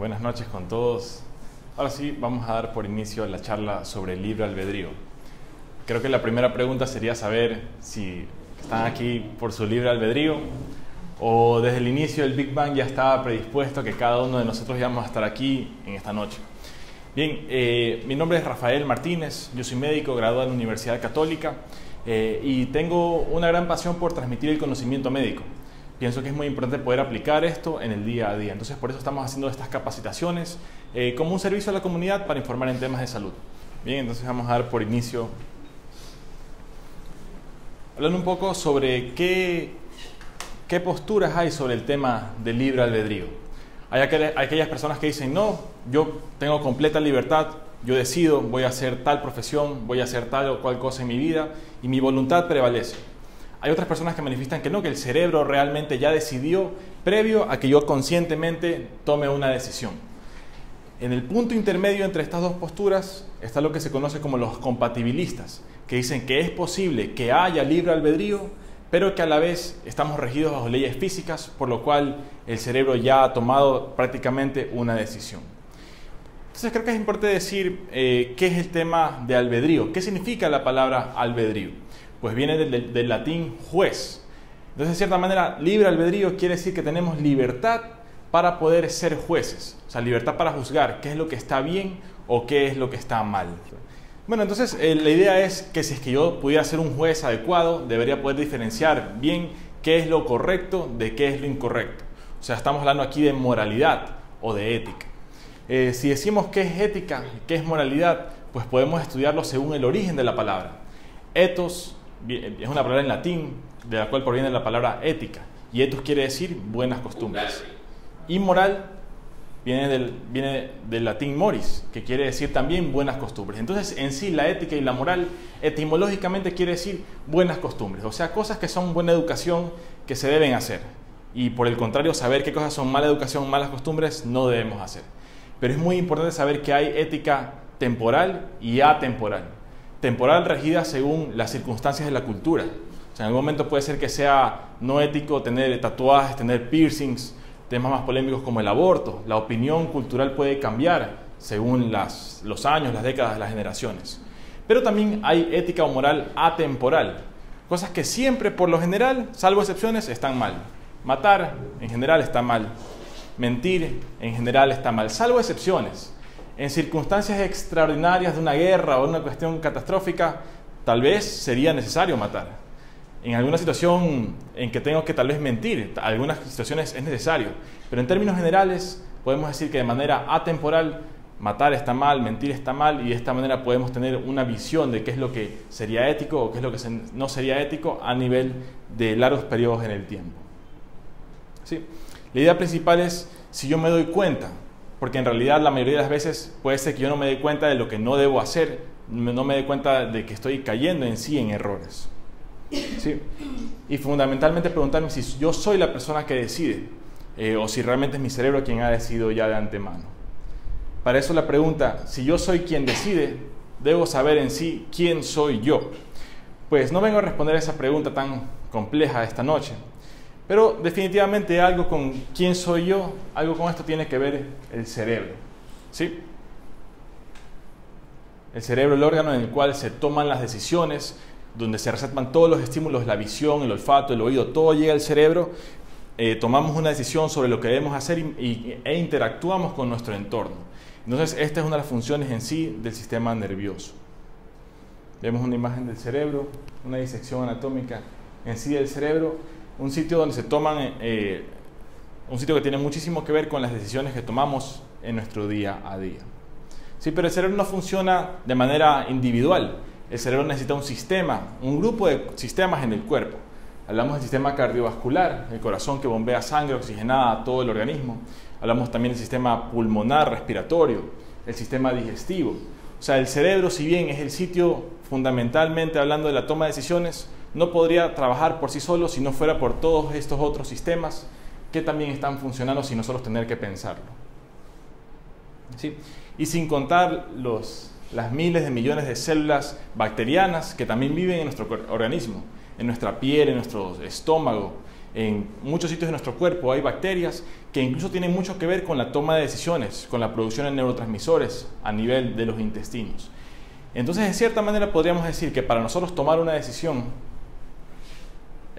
buenas noches con todos. Ahora sí, vamos a dar por inicio la charla sobre el libre albedrío. Creo que la primera pregunta sería saber si están aquí por su libre albedrío o desde el inicio del Big Bang ya estaba predispuesto que cada uno de nosotros íbamos a estar aquí en esta noche. Bien, eh, mi nombre es Rafael Martínez, yo soy médico, graduado en la Universidad Católica eh, y tengo una gran pasión por transmitir el conocimiento médico pienso que es muy importante poder aplicar esto en el día a día. Entonces, por eso estamos haciendo estas capacitaciones eh, como un servicio a la comunidad para informar en temas de salud. Bien, entonces vamos a dar por inicio hablando un poco sobre qué, qué posturas hay sobre el tema del libre albedrío. Hay aquellas personas que dicen, no, yo tengo completa libertad, yo decido, voy a hacer tal profesión, voy a hacer tal o cual cosa en mi vida y mi voluntad prevalece. Hay otras personas que manifiestan que no, que el cerebro realmente ya decidió previo a que yo conscientemente tome una decisión. En el punto intermedio entre estas dos posturas está lo que se conoce como los compatibilistas, que dicen que es posible que haya libre albedrío, pero que a la vez estamos regidos bajo leyes físicas, por lo cual el cerebro ya ha tomado prácticamente una decisión. Entonces creo que es importante decir eh, qué es el tema de albedrío, qué significa la palabra albedrío pues viene del, latín juez. Entonces, de cierta manera, libre albedrío quiere decir que tenemos libertad para poder ser jueces, o sea, libertad para juzgar qué es lo que está bien o qué es lo que está mal. Bueno, entonces eh, la idea es que si es que yo pudiera ser un juez adecuado, debería poder diferenciar bien qué es lo correcto de qué es lo incorrecto. O sea, estamos hablando aquí de moralidad o de ética. Eh, si decimos qué es ética, qué es moralidad, pues podemos estudiarlo según el origen de la palabra. Ethos es una palabra en latín de la cual proviene la palabra ética. Y etos quiere decir buenas costumbres. Y moral viene del, viene del latín moris, que quiere decir también buenas costumbres. Entonces, en sí, la ética y la moral etimológicamente quiere decir buenas costumbres, o sea, cosas que son buena educación que se deben hacer. Y por el contrario, saber qué cosas son mala educación, malas costumbres, no debemos hacer. Pero es muy importante saber que hay ética temporal y atemporal temporal regida según las circunstancias de la cultura. O sea, en algún momento puede ser que sea no ético tener tatuajes, tener piercings, temas más polémicos como el aborto. La opinión cultural puede cambiar según las, los años, las décadas, las generaciones. Pero también hay ética o moral atemporal, cosas que siempre, por lo general, salvo excepciones, están mal. Matar, en general, está mal. Mentir, en general, está mal, salvo excepciones en circunstancias extraordinarias de una guerra o una cuestión catastrófica, tal vez sería necesario matar. En alguna situación en que tengo que tal vez mentir, algunas situaciones es necesario. Pero en términos generales podemos decir que de manera atemporal matar está mal, mentir está mal y de esta manera podemos tener una visión de qué es lo que sería ético o qué es lo que no sería ético a nivel de largos periodos en el tiempo. ¿Sí? La idea principal es si yo me doy cuenta porque en realidad la mayoría de las veces puede ser que yo no me dé cuenta de lo que no debo hacer, no me dé cuenta de que estoy cayendo en sí en errores. ¿Sí? Y fundamentalmente preguntarme si yo soy la persona que decide eh, o si realmente es mi cerebro quien ha decidido ya de antemano. Para eso la pregunta, si yo soy quien decide, debo saber en sí quién soy yo. Pues no vengo a responder esa pregunta tan compleja esta noche, pero definitivamente algo con quién soy yo, algo con esto tiene que ver el cerebro. ¿Sí? El cerebro, el órgano en el cual se toman las decisiones, donde se resaltan todos los estímulos, la visión, el olfato, el oído, todo llega al cerebro. Eh, tomamos una decisión sobre lo que debemos hacer e interactuamos con nuestro entorno. Entonces, esta es una de las funciones en sí del sistema nervioso. Vemos una imagen del cerebro, una disección anatómica en sí del cerebro un sitio donde se toman, eh, un sitio que tiene muchísimo que ver con las decisiones que tomamos en nuestro día a día. Sí, pero el cerebro no funciona de manera individual. El cerebro necesita un sistema, un grupo de sistemas en el cuerpo. Hablamos del sistema cardiovascular, el corazón que bombea sangre oxigenada a todo el organismo. Hablamos también del sistema pulmonar respiratorio, el sistema digestivo. O sea, el cerebro, si bien es el sitio fundamentalmente hablando de la toma de decisiones, no podría trabajar por sí solo si no fuera por todos estos otros sistemas que también están funcionando sin nosotros tener que pensarlo. ¿Sí? Y sin contar los, las miles de millones de células bacterianas que también viven en nuestro organismo, en nuestra piel, en nuestro estómago, En muchos sitios de nuestro cuerpo hay bacterias que incluso tienen mucho que ver con la toma de decisiones, con la producción de neurotransmisores a nivel de los intestinos. Entonces, de cierta manera podríamos decir que para nosotros tomar una decisión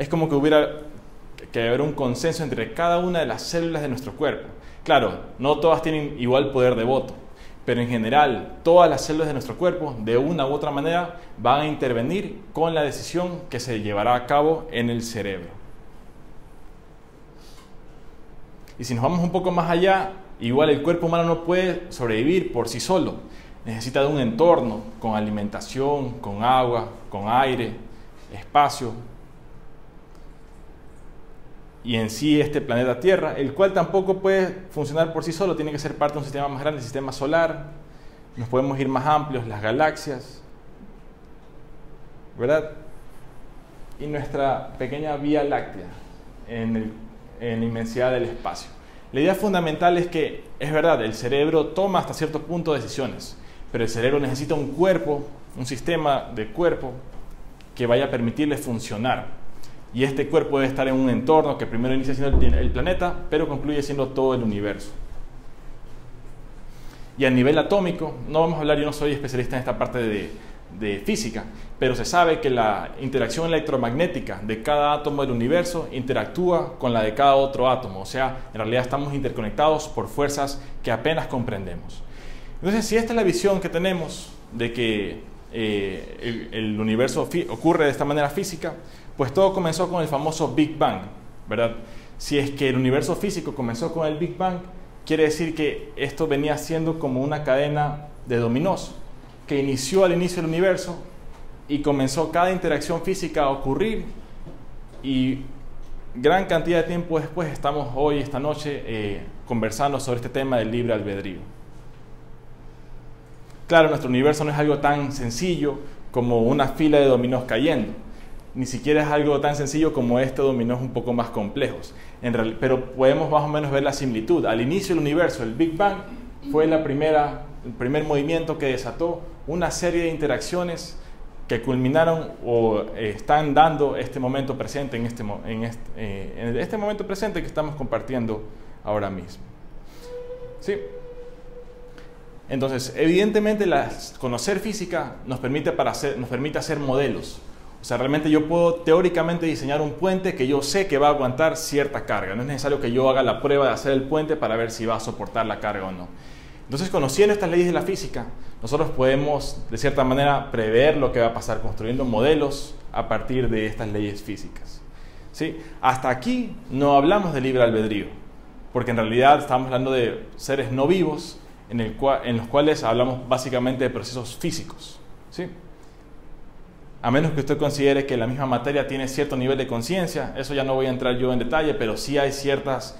es como que hubiera que haber un consenso entre cada una de las células de nuestro cuerpo. Claro, no todas tienen igual poder de voto, pero en general todas las células de nuestro cuerpo de una u otra manera van a intervenir con la decisión que se llevará a cabo en el cerebro. Y si nos vamos un poco más allá, igual el cuerpo humano no puede sobrevivir por sí solo. Necesita de un entorno con alimentación, con agua, con aire, espacio, y en sí este planeta Tierra, el cual tampoco puede funcionar por sí solo, tiene que ser parte de un sistema más grande, el sistema solar, nos podemos ir más amplios, las galaxias, ¿verdad? Y nuestra pequeña Vía Láctea en, la inmensidad del espacio. La idea fundamental es que, es verdad, el cerebro toma hasta cierto punto decisiones, pero el cerebro necesita un cuerpo, un sistema de cuerpo que vaya a permitirle funcionar y este cuerpo debe estar en un entorno que primero inicia siendo el, planeta, pero concluye siendo todo el universo. Y a nivel atómico, no vamos a hablar, yo no soy especialista en esta parte de, de física, pero se sabe que la interacción electromagnética de cada átomo del universo interactúa con la de cada otro átomo, o sea, en realidad estamos interconectados por fuerzas que apenas comprendemos. Entonces, si esta es la visión que tenemos de que eh, el, universo ocurre de esta manera física, pues todo comenzó con el famoso Big Bang, ¿verdad? Si es que el universo físico comenzó con el Big Bang, quiere decir que esto venía siendo como una cadena de dominós, que inició al inicio del universo y comenzó cada interacción física a ocurrir y gran cantidad de tiempo después estamos hoy, esta noche, eh, conversando sobre este tema del libre albedrío. Claro, nuestro universo no es algo tan sencillo como una fila de dominós cayendo ni siquiera es algo tan sencillo como este dominós un poco más complejos. En pero podemos más o menos ver la similitud. Al inicio del universo, el Big Bang fue la primera, el primer movimiento que desató una serie de interacciones que culminaron o eh, están dando este momento presente en en este, eh, en este momento presente que estamos compartiendo ahora mismo. ¿Sí? Entonces, evidentemente, conocer física nos permite, para hacer, nos permite hacer modelos o sea, realmente yo puedo teóricamente diseñar un puente que yo sé que va a aguantar cierta carga. No es necesario que yo haga la prueba de hacer el puente para ver si va a soportar la carga o no. Entonces, conociendo estas leyes de la física, nosotros podemos, de cierta manera, prever lo que va a pasar construyendo modelos a partir de estas leyes físicas. ¿Sí? Hasta aquí no hablamos de libre albedrío, porque en realidad estamos hablando de seres no vivos en, los cuales hablamos básicamente de procesos físicos. ¿Sí? a menos que usted considere que la misma materia tiene cierto nivel de conciencia, eso ya no voy a entrar yo en detalle, pero sí hay ciertas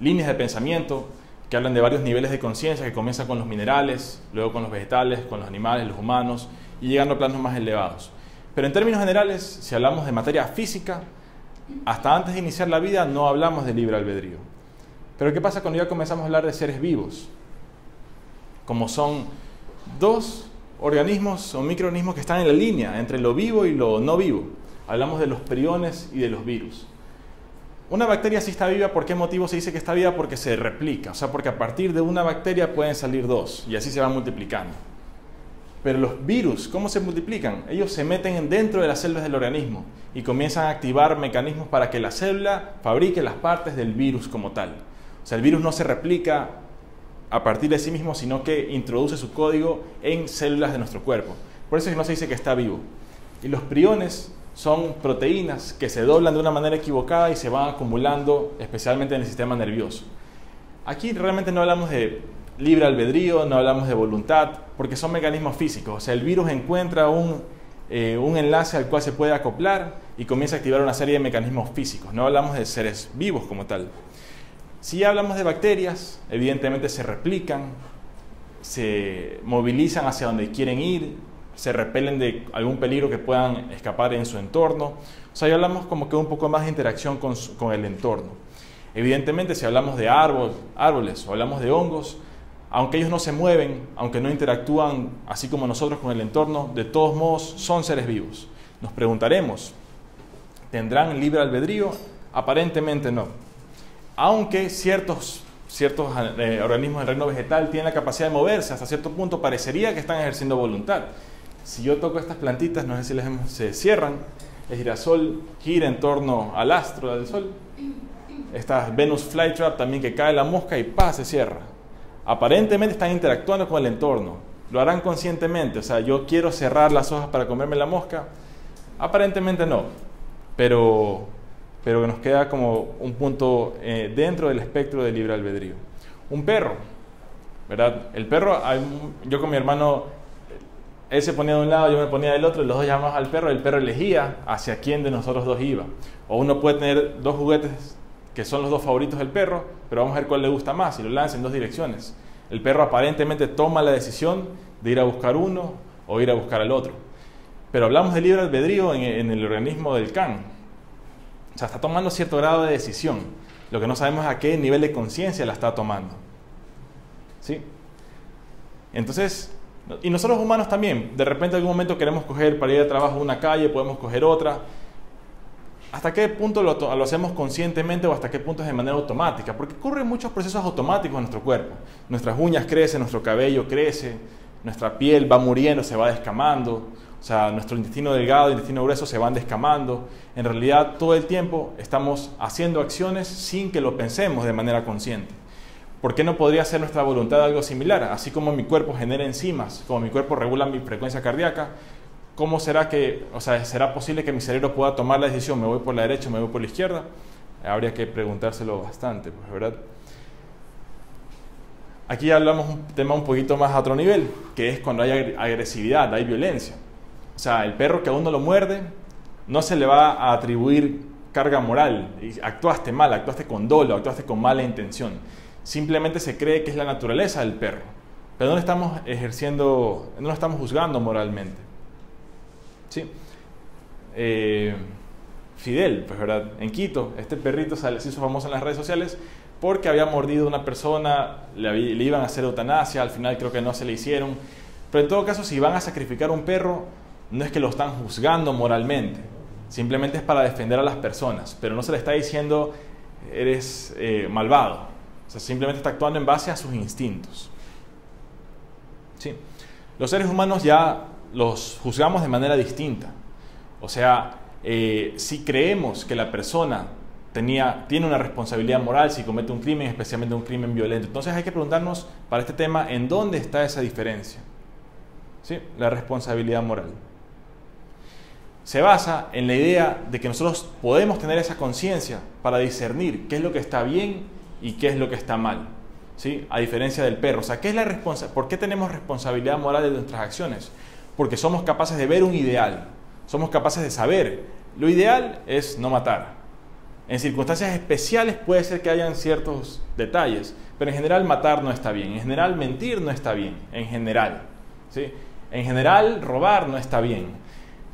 líneas de pensamiento que hablan de varios niveles de conciencia, que comienzan con los minerales, luego con los vegetales, con los animales, los humanos, y llegando a planos más elevados. Pero en términos generales, si hablamos de materia física, hasta antes de iniciar la vida no hablamos de libre albedrío. Pero ¿qué pasa cuando ya comenzamos a hablar de seres vivos? Como son dos organismos o microorganismos que están en la línea entre lo vivo y lo no vivo. Hablamos de los priones y de los virus. Una bacteria sí está viva, ¿por qué motivo se dice que está viva? Porque se replica, o sea, porque a partir de una bacteria pueden salir dos y así se van multiplicando. Pero los virus, ¿cómo se multiplican? Ellos se meten dentro de las células del organismo y comienzan a activar mecanismos para que la célula fabrique las partes del virus como tal. O sea, el virus no se replica a partir de sí mismo, sino que introduce su código en células de nuestro cuerpo. Por eso no se dice que está vivo. Y los priones son proteínas que se doblan de una manera equivocada y se van acumulando especialmente en el sistema nervioso. Aquí realmente no hablamos de libre albedrío, no hablamos de voluntad, porque son mecanismos físicos. O sea, el virus encuentra un, eh, un enlace al cual se puede acoplar y comienza a activar una serie de mecanismos físicos. No hablamos de seres vivos como tal. Si hablamos de bacterias, evidentemente se replican, se movilizan hacia donde quieren ir, se repelen de algún peligro que puedan escapar en su entorno. O sea, ya hablamos como que un poco más de interacción con, el entorno. Evidentemente, si hablamos de árboles o hablamos de hongos, aunque ellos no se mueven, aunque no interactúan así como nosotros con el entorno, de todos modos son seres vivos. Nos preguntaremos, ¿tendrán libre albedrío? Aparentemente no. Aunque ciertos, ciertos eh, organismos del reino vegetal tienen la capacidad de moverse, hasta cierto punto parecería que están ejerciendo voluntad. Si yo toco estas plantitas, no sé si les se cierran, el girasol gira en torno al astro del sol. Esta Venus Flytrap también que cae la mosca y pa, se cierra. Aparentemente están interactuando con el entorno. Lo harán conscientemente. O sea, yo quiero cerrar las hojas para comerme la mosca. Aparentemente no. Pero, pero nos queda como un punto eh, dentro del espectro del libre albedrío. Un perro, ¿verdad? El perro, yo con mi hermano él se ponía de un lado, yo me ponía del otro, y los dos llamamos al perro, el perro elegía hacia quién de nosotros dos iba. O uno puede tener dos juguetes que son los dos favoritos del perro, pero vamos a ver cuál le gusta más y lo lanza en dos direcciones. El perro aparentemente toma la decisión de ir a buscar uno o ir a buscar al otro. Pero hablamos de libre albedrío en el organismo del can. O sea, está tomando cierto grado de decisión. Lo que no sabemos es a qué nivel de conciencia la está tomando. ¿Sí? Entonces, y nosotros humanos también, de repente en algún momento queremos coger para ir a trabajo una calle, podemos coger otra. ¿Hasta qué punto lo, lo, hacemos conscientemente o hasta qué punto es de manera automática? Porque ocurren muchos procesos automáticos en nuestro cuerpo. Nuestras uñas crecen, nuestro cabello crece, nuestra piel va muriendo, se va descamando. O sea, nuestro intestino delgado intestino grueso se van descamando. En realidad, todo el tiempo estamos haciendo acciones sin que lo pensemos de manera consciente. ¿Por qué no podría ser nuestra voluntad algo similar? Así como mi cuerpo genera enzimas, como mi cuerpo regula mi frecuencia cardíaca, ¿cómo será que, o sea, será posible que mi cerebro pueda tomar la decisión, me voy por la derecha, me voy por la izquierda? Habría que preguntárselo bastante, pues, ¿verdad? Aquí hablamos un tema un poquito más a otro nivel, que es cuando hay agresividad, hay violencia. O sea, el perro que a uno lo muerde, no se le va a atribuir carga moral. Actuaste mal, actuaste con dolo, actuaste con mala intención simplemente se cree que es la naturaleza del perro, pero no lo estamos ejerciendo, no lo estamos juzgando moralmente. ¿Sí? Eh, Fidel, pues verdad, en Quito, este perrito se hizo famoso en las redes sociales porque había mordido a una persona, le, iban a hacer eutanasia, al final creo que no se le hicieron, pero en todo caso si van a sacrificar un perro, no es que lo están juzgando moralmente, simplemente es para defender a las personas, pero no se le está diciendo eres eh, malvado, sea, simplemente está actuando en base a sus instintos. ¿Sí? Los seres humanos ya los juzgamos de manera distinta. O sea, eh, si creemos que la persona tenía, tiene una responsabilidad moral si comete un crimen, especialmente un crimen violento, entonces hay que preguntarnos para este tema en dónde está esa diferencia. ¿Sí? La responsabilidad moral. Se basa en la idea de que nosotros podemos tener esa conciencia para discernir qué es lo que está bien y qué es lo que está mal. ¿sí? A diferencia del perro. O sea, ¿qué es la ¿por qué tenemos responsabilidad moral de nuestras acciones? Porque somos capaces de ver un ideal. Somos capaces de saber. Lo ideal es no matar. En circunstancias especiales puede ser que hayan ciertos detalles, pero en general matar no está bien. En general mentir no está bien. En general. ¿sí? En general robar no está bien.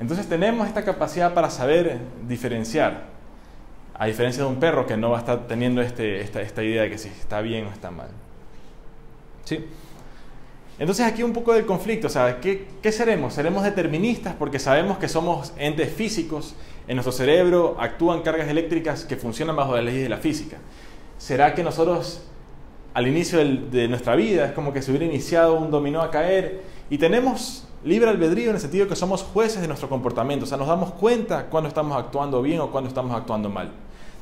Entonces tenemos esta capacidad para saber diferenciar a diferencia de un perro que no va a estar teniendo este, esta, idea de que si está bien o está mal. ¿Sí? Entonces aquí un poco del conflicto, o sea, ¿qué, ¿qué, seremos? ¿Seremos deterministas porque sabemos que somos entes físicos? En nuestro cerebro actúan cargas eléctricas que funcionan bajo las leyes de la física. ¿Será que nosotros al inicio de nuestra vida es como que se hubiera iniciado un dominó a caer y tenemos libre albedrío en el sentido que somos jueces de nuestro comportamiento, o sea, nos damos cuenta cuando estamos actuando bien o cuando estamos actuando mal?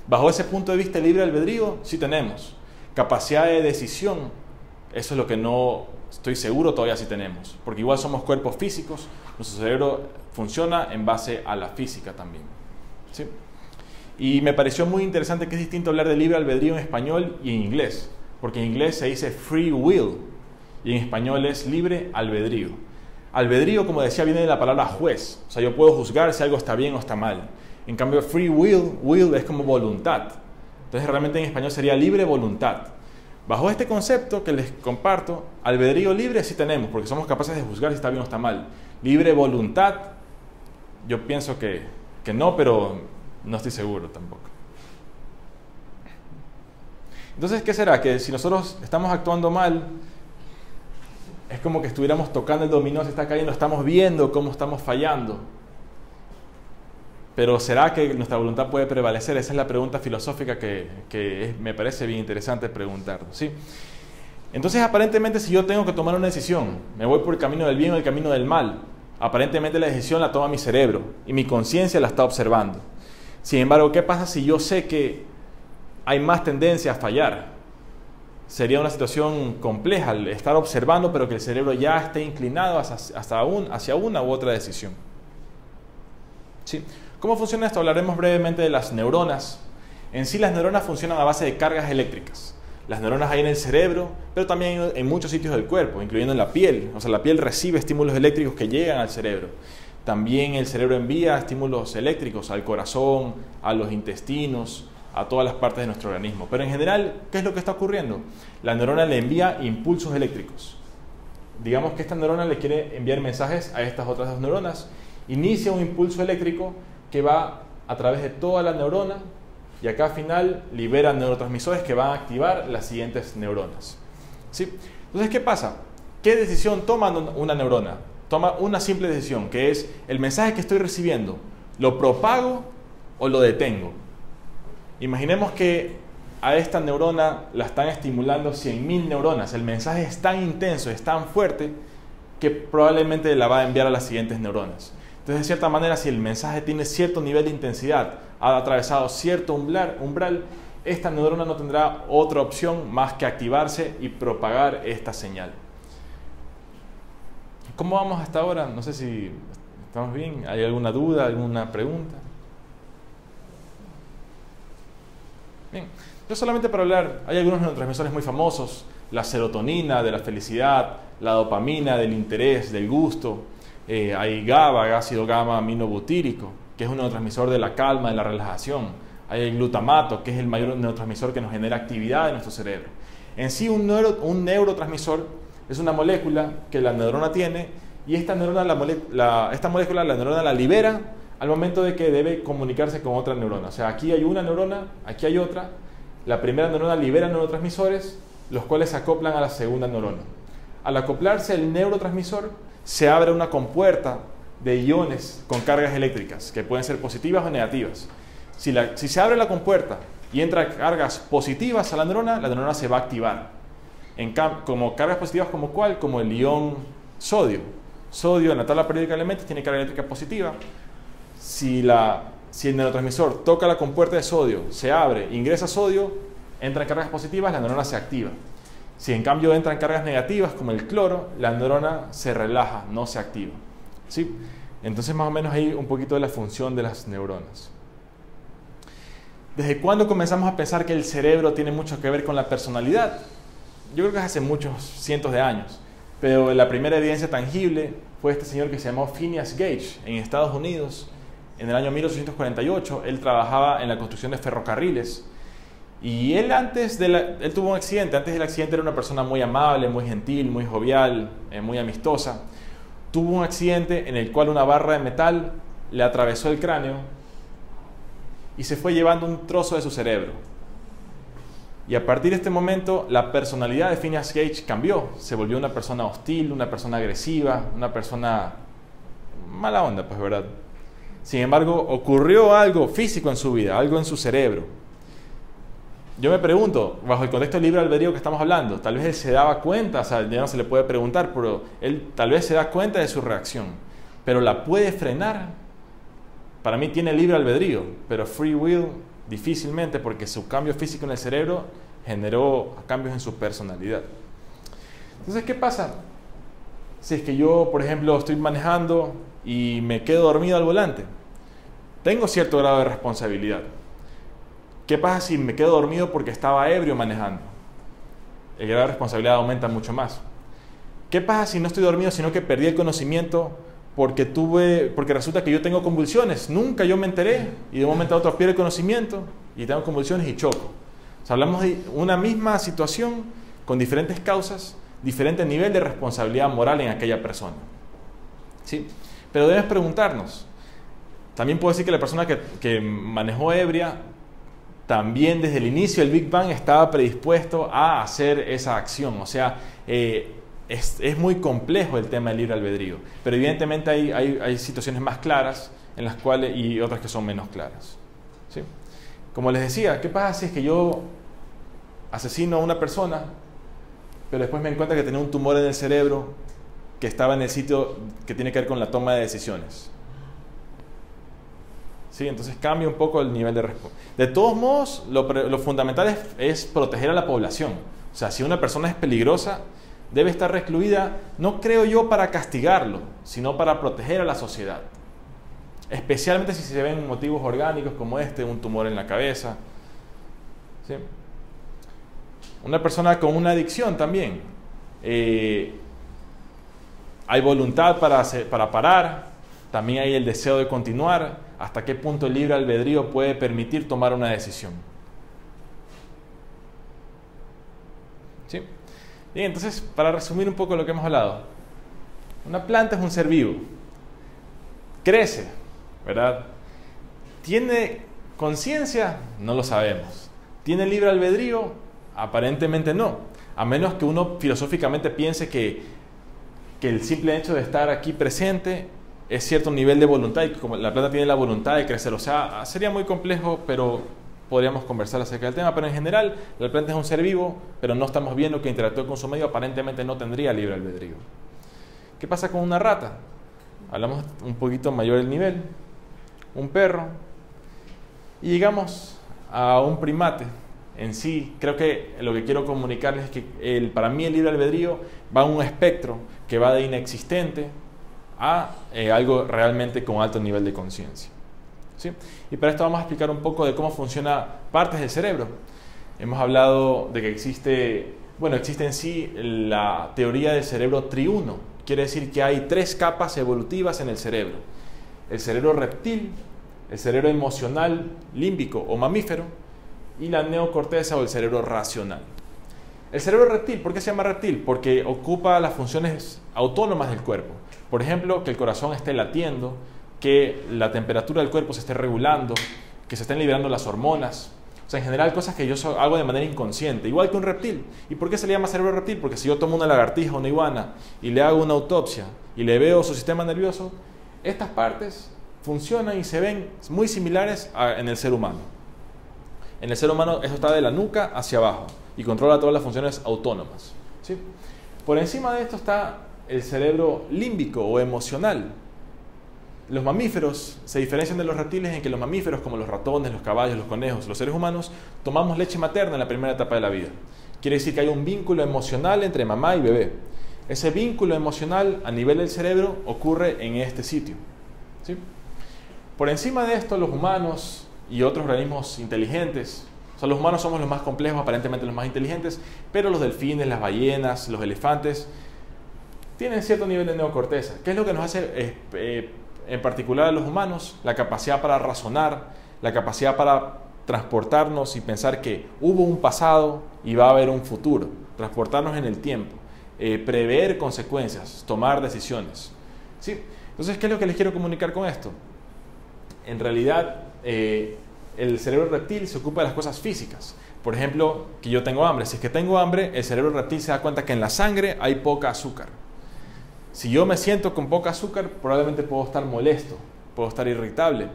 Bajo ese punto de vista libre albedrío, sí tenemos. Capacidad de decisión, eso es lo que no estoy seguro todavía sí tenemos. Porque igual somos cuerpos físicos, nuestro cerebro funciona en base a la física también. ¿sí? Y me pareció muy interesante que es distinto hablar de libre albedrío en español y en inglés. Porque en inglés se dice free will y en español es libre albedrío. Albedrío, como decía, viene de la palabra juez. O sea, yo puedo juzgar si algo está bien o está mal. En cambio, free will, will es como voluntad. Entonces, realmente en español sería libre voluntad. Bajo este concepto que les comparto, albedrío libre sí tenemos, porque somos capaces de juzgar si está bien o está mal. Libre voluntad, yo pienso que, que no, pero no estoy seguro tampoco. Entonces, ¿qué será? Que si nosotros estamos actuando mal, es como que estuviéramos tocando el dominó, se está cayendo, estamos viendo cómo estamos fallando. Pero ¿será que nuestra voluntad puede prevalecer? Esa es la pregunta filosófica que, me parece bien interesante preguntar. ¿sí? Entonces, aparentemente, si yo tengo que tomar una decisión, me voy por el camino del bien o el camino del mal, aparentemente la decisión la toma mi cerebro y mi conciencia la está observando. Sin embargo, ¿qué pasa si yo sé que hay más tendencia a fallar? Sería una situación compleja el estar observando, pero que el cerebro ya esté inclinado hacia, hacia una u otra decisión. ¿Sí? ¿Cómo funciona esto? Hablaremos brevemente de las neuronas. En sí las neuronas funcionan a base de cargas eléctricas. Las neuronas hay en el cerebro, pero también en muchos sitios del cuerpo, incluyendo en la piel. O sea, la piel recibe estímulos eléctricos que llegan al cerebro. También el cerebro envía estímulos eléctricos al corazón, a los intestinos, a todas las partes de nuestro organismo. Pero en general, ¿qué es lo que está ocurriendo? La neurona le envía impulsos eléctricos. Digamos que esta neurona le quiere enviar mensajes a estas otras dos neuronas. Inicia un impulso eléctrico que va a través de toda la neurona y acá al final libera neurotransmisores que van a activar las siguientes neuronas. ¿Sí? Entonces, ¿qué pasa? ¿Qué decisión toma una neurona? Toma una simple decisión, que es el mensaje que estoy recibiendo, ¿lo propago o lo detengo? Imaginemos que a esta neurona la están estimulando 100.000 neuronas. El mensaje es tan intenso, es tan fuerte, que probablemente la va a enviar a las siguientes neuronas. Entonces, de cierta manera, si el mensaje tiene cierto nivel de intensidad, ha atravesado cierto umbral, umbral, esta neurona no tendrá otra opción más que activarse y propagar esta señal. ¿Cómo vamos hasta ahora? No sé si estamos bien. ¿Hay alguna duda, alguna pregunta? Bien, yo solamente para hablar, hay algunos neurotransmisores muy famosos, la serotonina de la felicidad, la dopamina del interés, del gusto, eh, hay GABA, ácido gamma aminobutírico, que es un neurotransmisor de la calma, de la relajación. Hay el glutamato, que es el mayor neurotransmisor que nos genera actividad en nuestro cerebro. En sí, un, neurotransmisor es una molécula que la neurona tiene y esta, neurona, esta molécula la neurona la libera al momento de que debe comunicarse con otra neurona. O sea, aquí hay una neurona, aquí hay otra. La primera neurona libera neurotransmisores, los cuales se acoplan a la segunda neurona. Al acoplarse el neurotransmisor, se abre una compuerta de iones con cargas eléctricas, que pueden ser positivas o negativas. Si, se abre la compuerta y entra cargas positivas a la neurona, la neurona se va a activar. En como cargas positivas como cuál? Como el ion sodio. Sodio en la tabla periódica de elementos tiene carga eléctrica positiva. Si, la, si el neurotransmisor toca la compuerta de sodio, se abre, ingresa sodio, entran cargas positivas, la neurona se activa. Si en cambio entran cargas negativas como el cloro, la neurona se relaja, no se activa. ¿Sí? Entonces más o menos hay un poquito de la función de las neuronas. ¿Desde cuándo comenzamos a pensar que el cerebro tiene mucho que ver con la personalidad? Yo creo que hace muchos cientos de años, pero la primera evidencia tangible fue este señor que se llamó Phineas Gage en Estados Unidos. En el año 1848 él trabajaba en la construcción de ferrocarriles y él antes de él tuvo un accidente, antes del accidente era una persona muy amable, muy gentil, muy jovial, eh, muy amistosa. Tuvo un accidente en el cual una barra de metal le atravesó el cráneo y se fue llevando un trozo de su cerebro. Y a partir de este momento la personalidad de Phineas Gage cambió, se volvió una persona hostil, una persona agresiva, una persona mala onda, pues verdad. Sin embargo, ocurrió algo físico en su vida, algo en su cerebro yo me pregunto, bajo el contexto del libre albedrío que estamos hablando, tal vez él se daba cuenta, o sea, ya no se le puede preguntar, pero él tal vez se da cuenta de su reacción, pero la puede frenar. Para mí tiene libre albedrío, pero free will difícilmente porque su cambio físico en el cerebro generó cambios en su personalidad. Entonces, ¿qué pasa? Si es que yo, por ejemplo, estoy manejando y me quedo dormido al volante, tengo cierto grado de responsabilidad ¿Qué pasa si me quedo dormido porque estaba ebrio manejando? El grado de responsabilidad aumenta mucho más. ¿Qué pasa si no estoy dormido, sino que perdí el conocimiento porque tuve, porque resulta que yo tengo convulsiones? Nunca yo me enteré y de un momento a otro pierdo el conocimiento y tengo convulsiones y choco. Hablamos de una misma situación con diferentes causas, diferente nivel de responsabilidad moral en aquella persona. ¿Sí? Pero debes preguntarnos. También puedo decir que la persona que manejó ebria también desde el inicio el Big Bang estaba predispuesto a hacer esa acción. O sea, eh, es, muy complejo el tema del libre albedrío, pero evidentemente hay, hay, situaciones más claras en las cuales, y otras que son menos claras. ¿sí? Como les decía, ¿qué pasa si es que yo asesino a una persona, pero después me encuentro que tenía un tumor en el cerebro que estaba en el sitio que tiene que ver con la toma de decisiones? ¿Sí? Entonces cambia un poco el nivel de respuesta. De todos modos, lo, fundamental es, proteger a la población. O sea, si una persona es peligrosa, debe estar recluida, no creo yo para castigarlo, sino para proteger a la sociedad. Especialmente si se ven motivos orgánicos como este, un tumor en la cabeza. ¿Sí? Una persona con una adicción también. Eh, hay voluntad para, para parar, también hay el deseo de continuar. ¿Hasta qué punto el libre albedrío puede permitir tomar una decisión? ¿Sí? Bien, entonces, para resumir un poco lo que hemos hablado, una planta es un ser vivo, crece, ¿verdad? ¿Tiene conciencia? No lo sabemos. ¿Tiene libre albedrío? Aparentemente no, a menos que uno filosóficamente piense que, que el simple hecho de estar aquí presente es cierto nivel de voluntad y como la planta tiene la voluntad de crecer. O sea, sería muy complejo, pero podríamos conversar acerca del tema, pero en general la planta es un ser vivo, pero no estamos viendo que interactúa con su medio, aparentemente no tendría libre albedrío. ¿Qué pasa con una rata? Hablamos un poquito mayor el nivel, un perro, y llegamos a un primate en sí. Creo que lo que quiero comunicarles es que el, para mí el libre albedrío va a un espectro que va de inexistente a eh, algo realmente con alto nivel de conciencia. Y para esto vamos a explicar un poco de cómo funciona partes del cerebro. Hemos hablado de que existe, bueno, existe en sí la teoría del cerebro triuno. Quiere decir que hay tres capas evolutivas en el cerebro. El cerebro reptil, el cerebro emocional, límbico o mamífero y la neocorteza o el cerebro racional. El cerebro reptil, ¿por qué se llama reptil? Porque ocupa las funciones autónomas del cuerpo. Por ejemplo, que el corazón esté latiendo, que la temperatura del cuerpo se esté regulando, que se estén liberando las hormonas. O sea, en general cosas que yo hago de manera inconsciente, igual que un reptil. ¿Y por qué se le llama cerebro reptil? Porque si yo tomo una lagartija o una iguana y le hago una autopsia y le veo su sistema nervioso, estas partes funcionan y se ven muy similares en el ser humano. En el ser humano eso está de la nuca hacia abajo y controla todas las funciones autónomas. ¿sí? Por encima de esto está el cerebro límbico o emocional, los mamíferos se diferencian de los reptiles en que los mamíferos, como los ratones, los caballos, los conejos, los seres humanos, tomamos leche materna en la primera etapa de la vida. Quiere decir que hay un vínculo emocional entre mamá y bebé. Ese vínculo emocional a nivel del cerebro ocurre en este sitio. ¿sí? Por encima de esto, los humanos y otros organismos inteligentes, o sea, los humanos somos los más complejos, aparentemente los más inteligentes, pero los delfines, las ballenas, los elefantes, tienen cierto nivel de neocorteza. ¿Qué es lo que nos hace eh, eh, en particular a los humanos, la capacidad para razonar, la capacidad para transportarnos y pensar que hubo un pasado y va a haber un futuro, transportarnos en el tiempo, eh, prever consecuencias, tomar decisiones. ¿Sí? Entonces, ¿qué es lo que les quiero comunicar con esto? En realidad, eh, el cerebro reptil se ocupa de las cosas físicas. Por ejemplo, que yo tengo hambre. Si es que tengo hambre, el cerebro reptil se da cuenta que en la sangre hay poca azúcar. Si yo me siento con poca azúcar, probablemente puedo estar molesto, puedo estar irritable.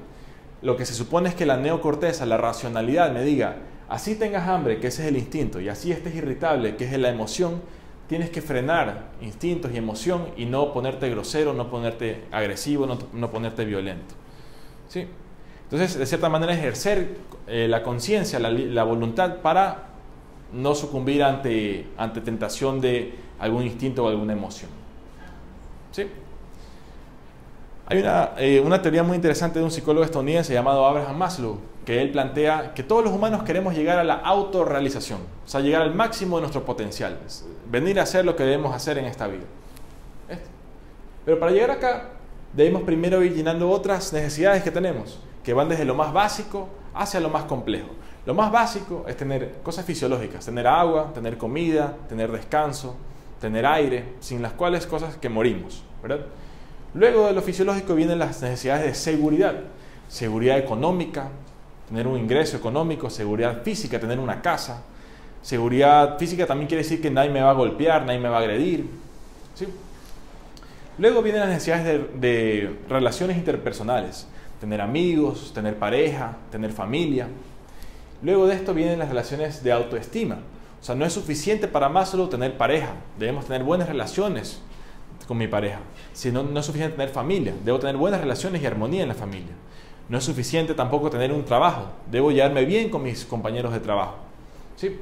Lo que se supone es que la neocorteza, la racionalidad, me diga, así tengas hambre, que ese es el instinto, y así estés irritable, que es la emoción, tienes que frenar instintos y emoción y no ponerte grosero, no ponerte agresivo, no, ponerte violento. ¿Sí? Entonces, de cierta manera, ejercer eh, la conciencia, la, la, voluntad para no sucumbir ante, ante tentación de algún instinto o alguna emoción. ¿Sí? Hay eh, una, teoría muy interesante de un psicólogo estadounidense llamado Abraham Maslow, que él plantea que todos los humanos queremos llegar a la autorrealización, o sea, llegar al máximo de nuestro potencial, venir a hacer lo que debemos hacer en esta vida. Pero para llegar acá, debemos primero ir llenando otras necesidades que tenemos, que van desde lo más básico hacia lo más complejo. Lo más básico es tener cosas fisiológicas, tener agua, tener comida, tener descanso, tener aire, sin las cuales cosas que morimos, ¿verdad? Luego de lo fisiológico vienen las necesidades de seguridad, seguridad económica, tener un ingreso económico, seguridad física, tener una casa. Seguridad física también quiere decir que nadie me va a golpear, nadie me va a agredir. ¿sí? Luego vienen las necesidades de, de relaciones interpersonales, tener amigos, tener pareja, tener familia. Luego de esto vienen las relaciones de autoestima. O sea, no es suficiente para Maslow tener pareja, debemos tener buenas relaciones con mi pareja. Si no, no es suficiente tener familia, debo tener buenas relaciones y armonía en la familia. No es suficiente tampoco tener un trabajo, debo llevarme bien con mis compañeros de trabajo. ¿Sí?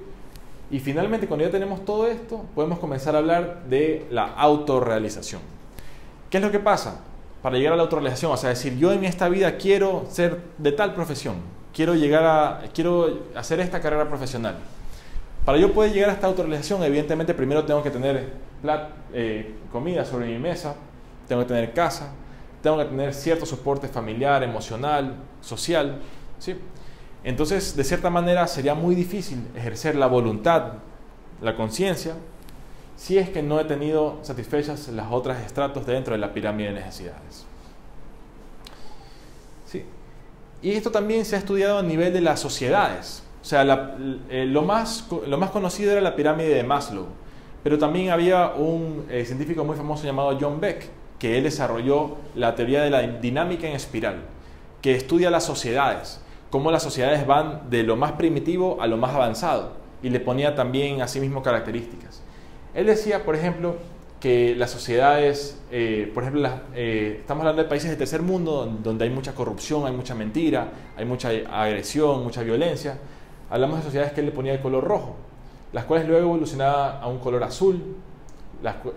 Y finalmente, cuando ya tenemos todo esto, podemos comenzar a hablar de la autorrealización. ¿Qué es lo que pasa? Para llegar a la autorrealización, o sea, decir, yo en esta vida quiero ser de tal profesión, quiero llegar a, quiero hacer esta carrera profesional. Para yo poder llegar a esta autorrealización, evidentemente primero tengo que tener eh, comida sobre mi mesa, tengo que tener casa, tengo que tener cierto soporte familiar, emocional, social, ¿sí? Entonces, de cierta manera, sería muy difícil ejercer la voluntad, la conciencia, si es que no he tenido satisfechas las otras estratos dentro de la pirámide de necesidades. ¿Sí? Y esto también se ha estudiado a nivel de las sociedades. O sea, eh, lo, más, lo más conocido era la pirámide de Maslow, pero también había un eh, científico muy famoso llamado John Beck, que él desarrolló la teoría de la dinámica en espiral, que estudia las sociedades cómo las sociedades van de lo más primitivo a lo más avanzado y le ponía también a sí mismo características. Él decía, por ejemplo, que las sociedades, eh, por ejemplo, eh, estamos hablando de países de tercer mundo donde hay mucha corrupción, hay mucha mentira, hay mucha agresión, mucha violencia. Hablamos de sociedades que él le ponía el color rojo, las cuales luego evolucionaban a un color azul.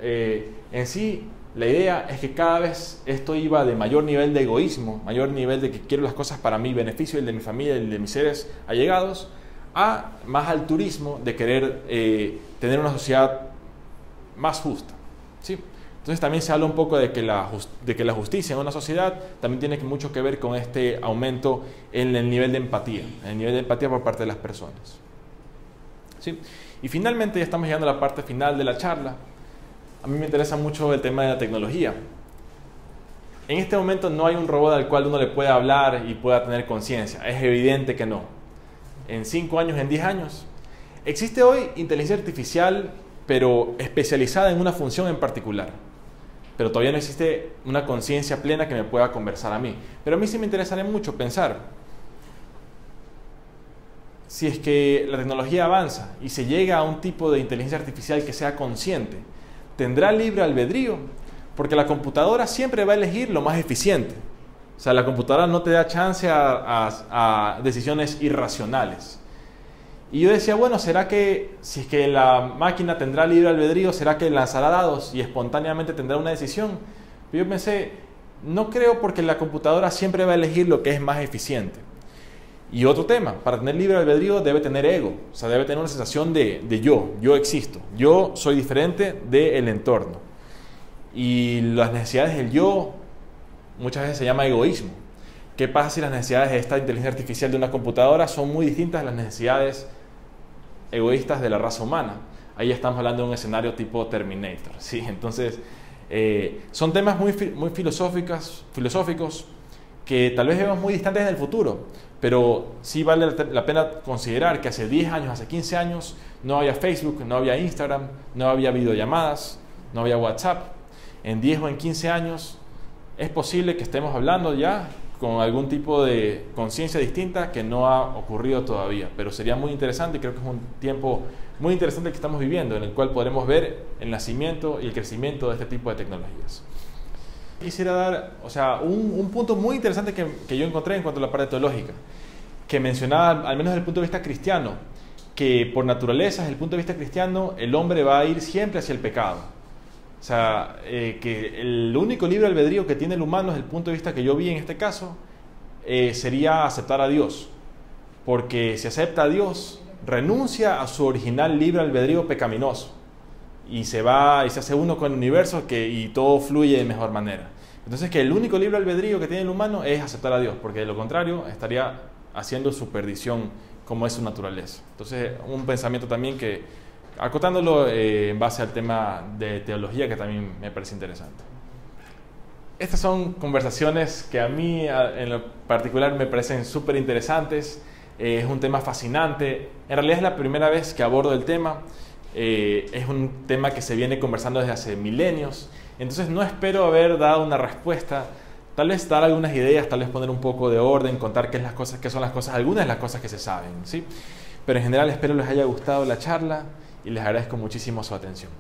Eh, en sí, la idea es que cada vez esto iba de mayor nivel de egoísmo, mayor nivel de que quiero las cosas para mi beneficio, el de mi familia, el de mis seres allegados, a más altruismo de querer tener una sociedad más justa. ¿sí? Entonces también se habla un poco de que, la, de que la justicia en una sociedad también tiene mucho que ver con este aumento en el nivel de empatía, en el nivel de empatía por parte de las personas. ¿sí? Y finalmente ya estamos llegando a la parte final de la charla a mí me interesa mucho el tema de la tecnología. En este momento no hay un robot al cual uno le pueda hablar y pueda tener conciencia. Es evidente que no. En 5 años, en 10 años. Existe hoy inteligencia artificial, pero especializada en una función en particular. Pero todavía no existe una conciencia plena que me pueda conversar a mí. Pero a mí sí me interesaría mucho pensar, si es que la tecnología avanza y se llega a un tipo de inteligencia artificial que sea consciente, tendrá libre albedrío, porque la computadora siempre va a elegir lo más eficiente. O sea, la computadora no te da chance a, decisiones irracionales. Y yo decía, bueno, ¿será que si es que la máquina tendrá libre albedrío, será que lanzará dados y espontáneamente tendrá una decisión? Pero yo pensé, no creo porque la computadora siempre va a elegir lo que es más eficiente. Y otro tema, para tener libre albedrío debe tener ego, o sea, debe tener una sensación de, yo, yo existo, yo soy diferente del entorno. Y las necesidades del yo muchas veces se llama egoísmo. ¿Qué pasa si las necesidades de esta inteligencia artificial de una computadora son muy distintas a las necesidades egoístas de la raza humana? Ahí estamos hablando de un escenario tipo Terminator. ¿sí? Entonces, eh, son temas muy, muy filosóficos, filosóficos que tal vez vemos muy distantes en el futuro, pero sí vale la pena considerar que hace 10 años, hace 15 años, no había Facebook, no había Instagram, no había videollamadas, no había WhatsApp. En 10 o en 15 años es posible que estemos hablando ya con algún tipo de conciencia distinta que no ha ocurrido todavía, pero sería muy interesante creo que es un tiempo muy interesante que estamos viviendo en el cual podremos ver el nacimiento y el crecimiento de este tipo de tecnologías quisiera dar, o sea, un, punto muy interesante que, que, yo encontré en cuanto a la parte teológica, que mencionaba, al menos desde el punto de vista cristiano, que por naturaleza, desde el punto de vista cristiano, el hombre va a ir siempre hacia el pecado. O sea, eh, que el único libre albedrío que tiene el humano desde el punto de vista que yo vi en este caso, eh, sería aceptar a Dios. Porque si acepta a Dios, renuncia a su original libre albedrío pecaminoso y se va y se hace uno con el universo que, y todo fluye de mejor manera. Entonces que el único libre albedrío que tiene el humano es aceptar a Dios, porque de lo contrario estaría haciendo su perdición como es su naturaleza. Entonces un pensamiento también que, acotándolo eh, en base al tema de teología que también me parece interesante. Estas son conversaciones que a mí en lo particular me parecen súper interesantes, eh, es un tema fascinante, en realidad es la primera vez que abordo el tema. Eh, es un tema que se viene conversando desde hace milenios, entonces no espero haber dado una respuesta tal vez dar algunas ideas, tal vez poner un poco de orden, contar qué, es las cosas, qué son las cosas, algunas de las cosas que se saben, ¿sí? Pero en general espero les haya gustado la charla y les agradezco muchísimo su atención.